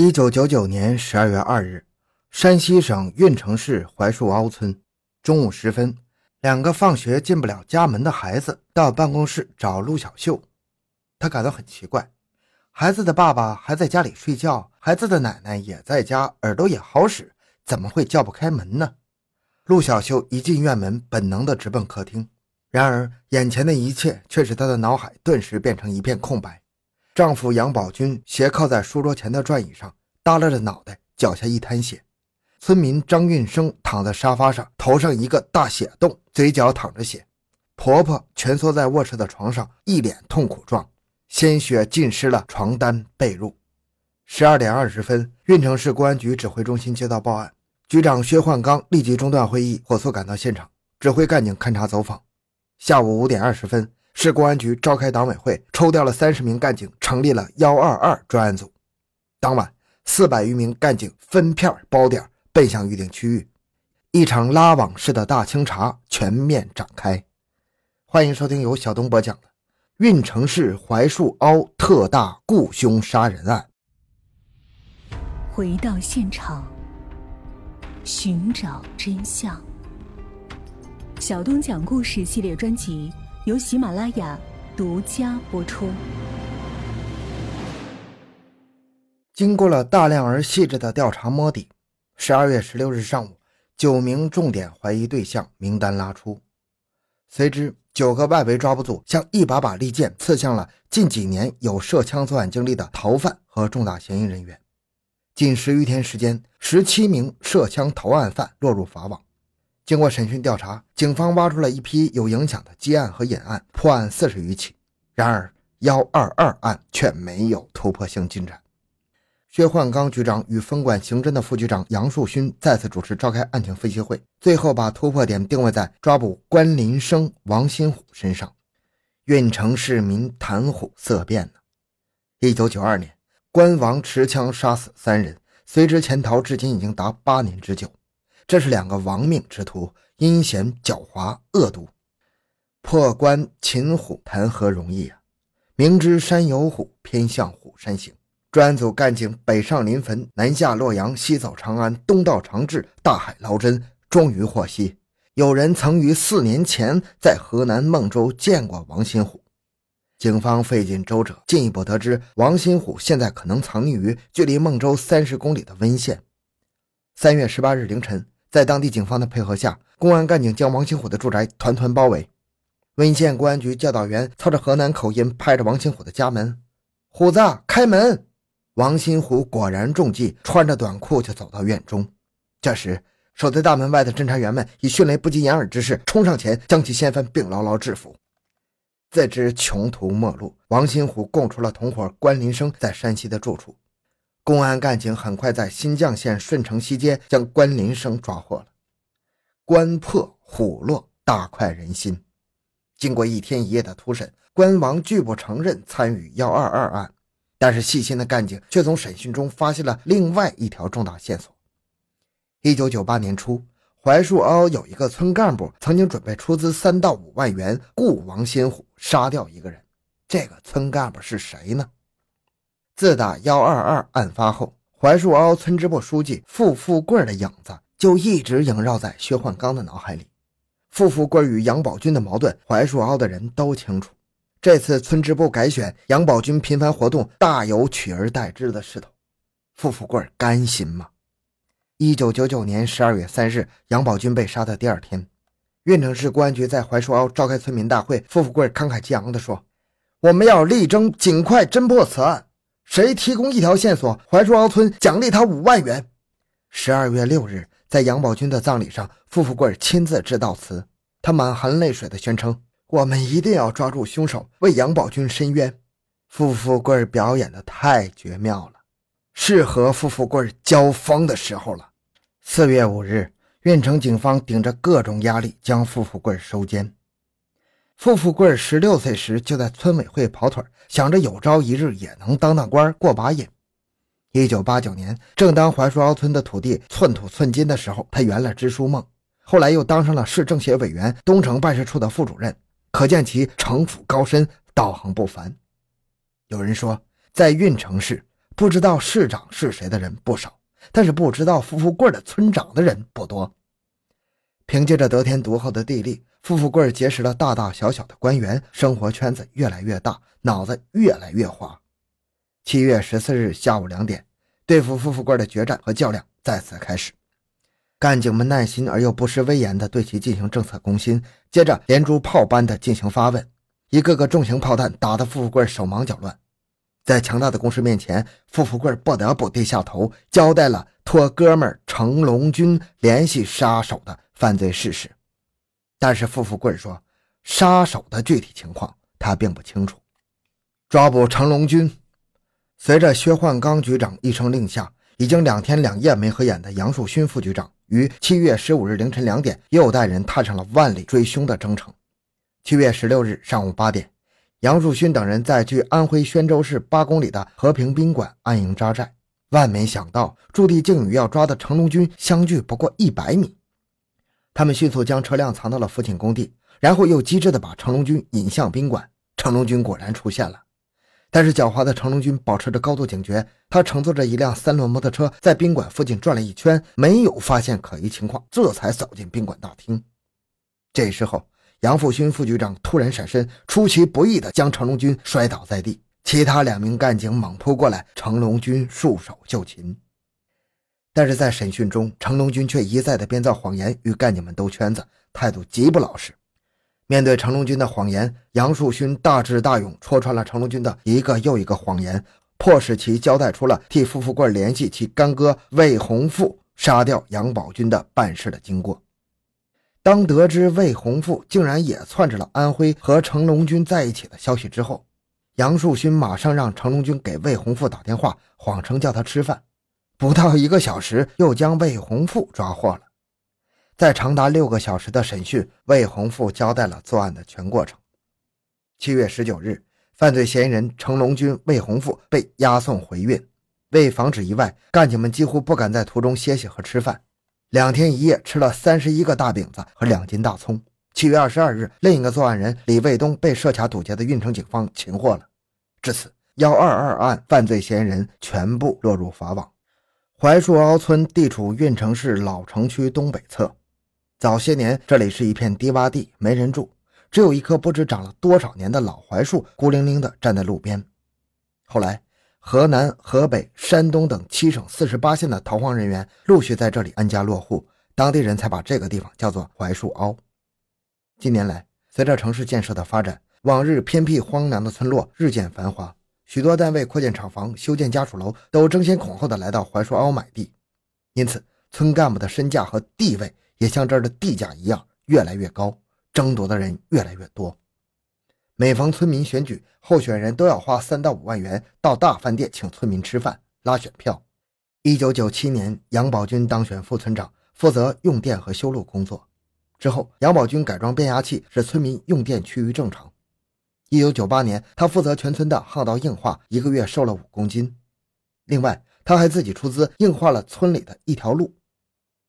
一九九九年十二月二日，山西省运城市槐树凹村，中午时分，两个放学进不了家门的孩子到办公室找陆小秀。他感到很奇怪，孩子的爸爸还在家里睡觉，孩子的奶奶也在家，耳朵也好使，怎么会叫不开门呢？陆小秀一进院门，本能地直奔客厅，然而眼前的一切却使他的脑海顿时变成一片空白。丈夫杨宝军斜靠在书桌前的转椅上，耷拉着脑袋，脚下一滩血。村民张运生躺在沙发上，头上一个大血洞，嘴角淌着血。婆婆蜷缩在卧室的床上，一脸痛苦状，鲜血浸湿了床单被褥。十二点二十分，运城市公安局指挥中心接到报案，局长薛焕刚立即中断会议，火速赶到现场，指挥干警勘查走访。下午五点二十分。市公安局召开党委会，抽调了三十名干警，成立了幺二二专案组。当晚，四百余名干警分片包点，奔向预定区域，一场拉网式的大清查全面展开。欢迎收听由小东播讲的《运城市槐树凹特大雇凶杀人案》。回到现场，寻找真相。小东讲故事系列专辑。由喜马拉雅独家播出。经过了大量而细致的调查摸底，十二月十六日上午，九名重点怀疑对象名单拉出。随之，九个外围抓捕组像一把把利剑刺向了近几年有涉枪作案经历的逃犯和重大嫌疑人员。仅十余天时间，十七名涉枪逃案犯落入法网。经过审讯调查，警方挖出了一批有影响的积案和隐案，破案四十余起。然而，幺二二案却没有突破性进展。薛焕刚局长与分管刑侦的副局长杨树勋再次主持召开案情分析会，最后把突破点定位在抓捕关林生、王新虎身上。运城市民谈虎色变呢。一九九二年，关王持枪杀死三人，随之潜逃，至今已经达八年之久。这是两个亡命之徒，阴险狡猾、恶毒。破关擒虎谈何容易啊！明知山有虎，偏向虎山行。专案组干警北上临汾，南下洛阳，西走长安，东到长治，大海捞针，终于获悉，有人曾于四年前在河南孟州见过王新虎。警方费尽周折，进一步得知，王新虎现在可能藏匿于距离孟州三十公里的温县。三月十八日凌晨。在当地警方的配合下，公安干警将王新虎的住宅团团包围。温县公安局教导员操着河南口音，拍着王新虎的家门：“虎子，开门！”王新虎果然中计，穿着短裤就走到院中。这时，守在大门外的侦查员们以迅雷不及掩耳之势冲上前，将其掀翻并牢牢制服。自知穷途末路，王新虎供出了同伙关林生在山西的住处。公安干警很快在新绛县顺城西街将关林生抓获了。关破虎落，大快人心。经过一天一夜的突审，关王拒不承认参与幺二二案，但是细心的干警却从审讯中发现了另外一条重大线索。一九九八年初，槐树凹有一个村干部曾经准备出资三到五万元雇王新虎杀掉一个人。这个村干部是谁呢？自打幺二二案发后，槐树凹村支部书记傅富贵的影子就一直萦绕在薛焕刚的脑海里。傅富贵与杨宝军的矛盾，槐树凹的人都清楚。这次村支部改选，杨宝军频繁活动，大有取而代之的势头。傅富贵甘心吗？一九九九年十二月三日，杨宝军被杀的第二天，运城市公安局在槐树凹召开村民大会，傅富贵慷慨激昂地说：“我们要力争尽快侦破此案。”谁提供一条线索，槐树凹村奖励他五万元。十二月六日，在杨宝军的葬礼上，傅富贵亲自致悼词，他满含泪水地宣称：“我们一定要抓住凶手，为杨宝军伸冤。”傅富贵表演的太绝妙了，是和傅富贵交锋的时候了。四月五日，运城警方顶着各种压力将傅富贵收监。傅富贵十六岁时就在村委会跑腿，想着有朝一日也能当当官过把瘾。一九八九年，正当槐树凹村的土地寸土寸金的时候，他圆了支书梦。后来又当上了市政协委员、东城办事处的副主任，可见其城府高深、道行不凡。有人说，在运城市，不知道市长是谁的人不少，但是不知道富富贵的村长的人不多。凭借着得天独厚的地利，富富贵结识了大大小小的官员，生活圈子越来越大，脑子越来越滑。七月十四日下午两点，对付富富贵的决战和较量再次开始。干警们耐心而又不失威严地对其进行政策攻心，接着连珠炮般的进行发问，一个个重型炮弹打得富富贵手忙脚乱。在强大的攻势面前，富富贵不得不低下头，交代了托哥们成龙军联系杀手的犯罪事实。但是富富贵说，杀手的具体情况他并不清楚。抓捕成龙军，随着薛焕刚局长一声令下，已经两天两夜没合眼的杨树勋副局长。于七月十五日凌晨两点，又带人踏上了万里追凶的征程。七月十六日上午八点，杨树勋等人在距安徽宣州市八公里的和平宾馆安营扎寨。万没想到，驻地竟与要抓的成龙军相距不过一百米。他们迅速将车辆藏到了附近工地，然后又机智地把成龙军引向宾馆。成龙军果然出现了。但是狡猾的成龙军保持着高度警觉，他乘坐着一辆三轮摩托车在宾馆附近转了一圈，没有发现可疑情况，这才走进宾馆大厅。这时候，杨复勋副局长突然闪身，出其不意地将成龙军摔倒在地，其他两名干警猛扑过来，成龙军束手就擒。但是在审讯中，成龙军却一再的编造谎言与干警们兜圈子，态度极不老实。面对成龙军的谎言，杨树勋大智大勇，戳穿了成龙军的一个又一个谎言，迫使其交代出了替付富贵联系其干哥魏洪富杀掉杨宝军的办事的经过。当得知魏洪富竟然也窜至了安徽和成龙军在一起的消息之后，杨树勋马上让成龙军给魏洪富打电话，谎称叫他吃饭。不到一个小时，又将魏洪富抓获了。在长达六个小时的审讯，魏洪富交代了作案的全过程。七月十九日，犯罪嫌疑人成龙军、魏洪富被押送回运。为防止意外，干警们几乎不敢在途中歇息和吃饭。两天一夜吃了三十一个大饼子和两斤大葱。七月二十二日，另一个作案人李卫东被设卡堵截的运城警方擒获了。至此，幺二二案犯罪嫌疑人全部落入法网。槐树凹村地处运城市老城区东北侧。早些年，这里是一片低洼地，没人住，只有一棵不知长了多少年的老槐树，孤零零地站在路边。后来，河南、河北、山东等七省四十八县的逃荒人员陆续在这里安家落户，当地人才把这个地方叫做槐树凹。近年来，随着城市建设的发展，往日偏僻荒凉的村落日渐繁华，许多单位扩建厂房、修建家属楼，都争先恐后的来到槐树凹买地，因此村干部的身价和地位。也像这儿的地价一样越来越高，争夺的人越来越多。每逢村民选举，候选人都要花三到五万元到大饭店请村民吃饭拉选票。一九九七年，杨宝军当选副村长，负责用电和修路工作。之后，杨宝军改装变压器，使村民用电趋于正常。一九九八年，他负责全村的巷道硬化，一个月瘦了五公斤。另外，他还自己出资硬化了村里的一条路。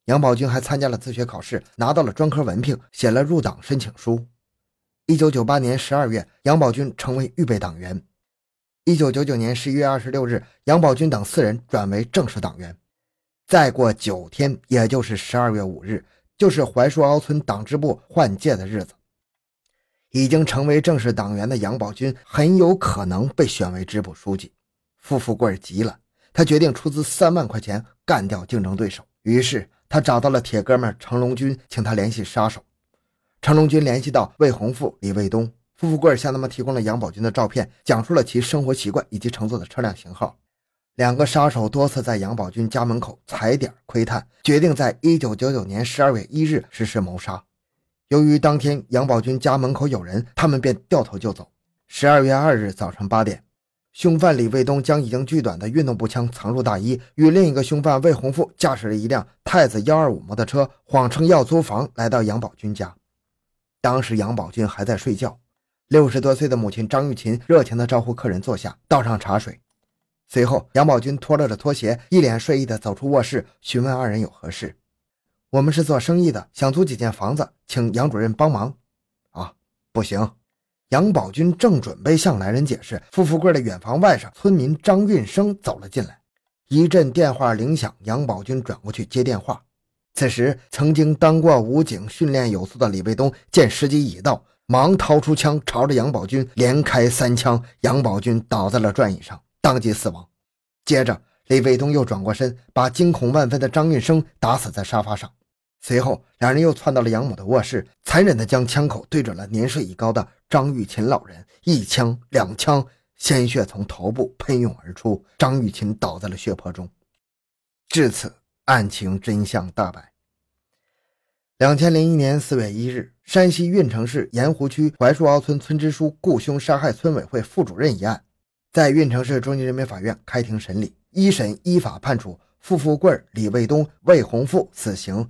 杨宝军还参加了自学考试，拿到了专科文凭，写了入党申请书。一九九八年十二月，杨宝军成为预备党员。一九九九年十一月二十六日，杨宝军等四人转为正式党员。再过九天，也就是十二月五日，就是槐树凹村党支部换届的日子。已经成为正式党员的杨宝军很有可能被选为支部书记。傅富贵急了，他决定出资三万块钱干掉竞争对手。于是。他找到了铁哥们程龙军，请他联系杀手。程龙军联系到魏洪富、李卫东，傅富贵向他们提供了杨宝军的照片，讲述了其生活习惯以及乘坐的车辆型号。两个杀手多次在杨宝军家门口踩点窥探，决定在一九九九年十二月一日实施谋杀。由于当天杨宝军家门口有人，他们便掉头就走。十二月二日早晨八点。凶犯李卫东将已经锯短的运动步枪藏入大衣，与另一个凶犯魏洪富驾驶了一辆太子幺二五摩托车，谎称要租房，来到杨宝军家。当时杨宝军还在睡觉，六十多岁的母亲张玉琴热情地招呼客人坐下，倒上茶水。随后，杨宝军脱了着拖鞋，一脸睡意地走出卧室，询问二人有何事。我们是做生意的，想租几间房子，请杨主任帮忙。啊，不行。杨宝军正准备向来人解释，傅富贵的远房外甥村民张运生走了进来。一阵电话铃响，杨宝军转过去接电话。此时，曾经当过武警、训练有素的李卫东见时机已到，忙掏出枪朝着杨宝军连开三枪，杨宝军倒在了转椅上，当即死亡。接着，李卫东又转过身，把惊恐万分的张运生打死在沙发上。随后，两人又窜到了养母的卧室，残忍地将枪口对准了年事已高的张玉琴老人，一枪两枪，鲜血从头部喷涌而出，张玉琴倒在了血泊中。至此，案情真相大白。两千零一年四月一日，山西运城市盐湖区槐树凹村村支书雇凶杀害村委会副主任一案，在运城市中级人民法院开庭审理，一审依法判处付富贵、李卫东、魏洪富死刑。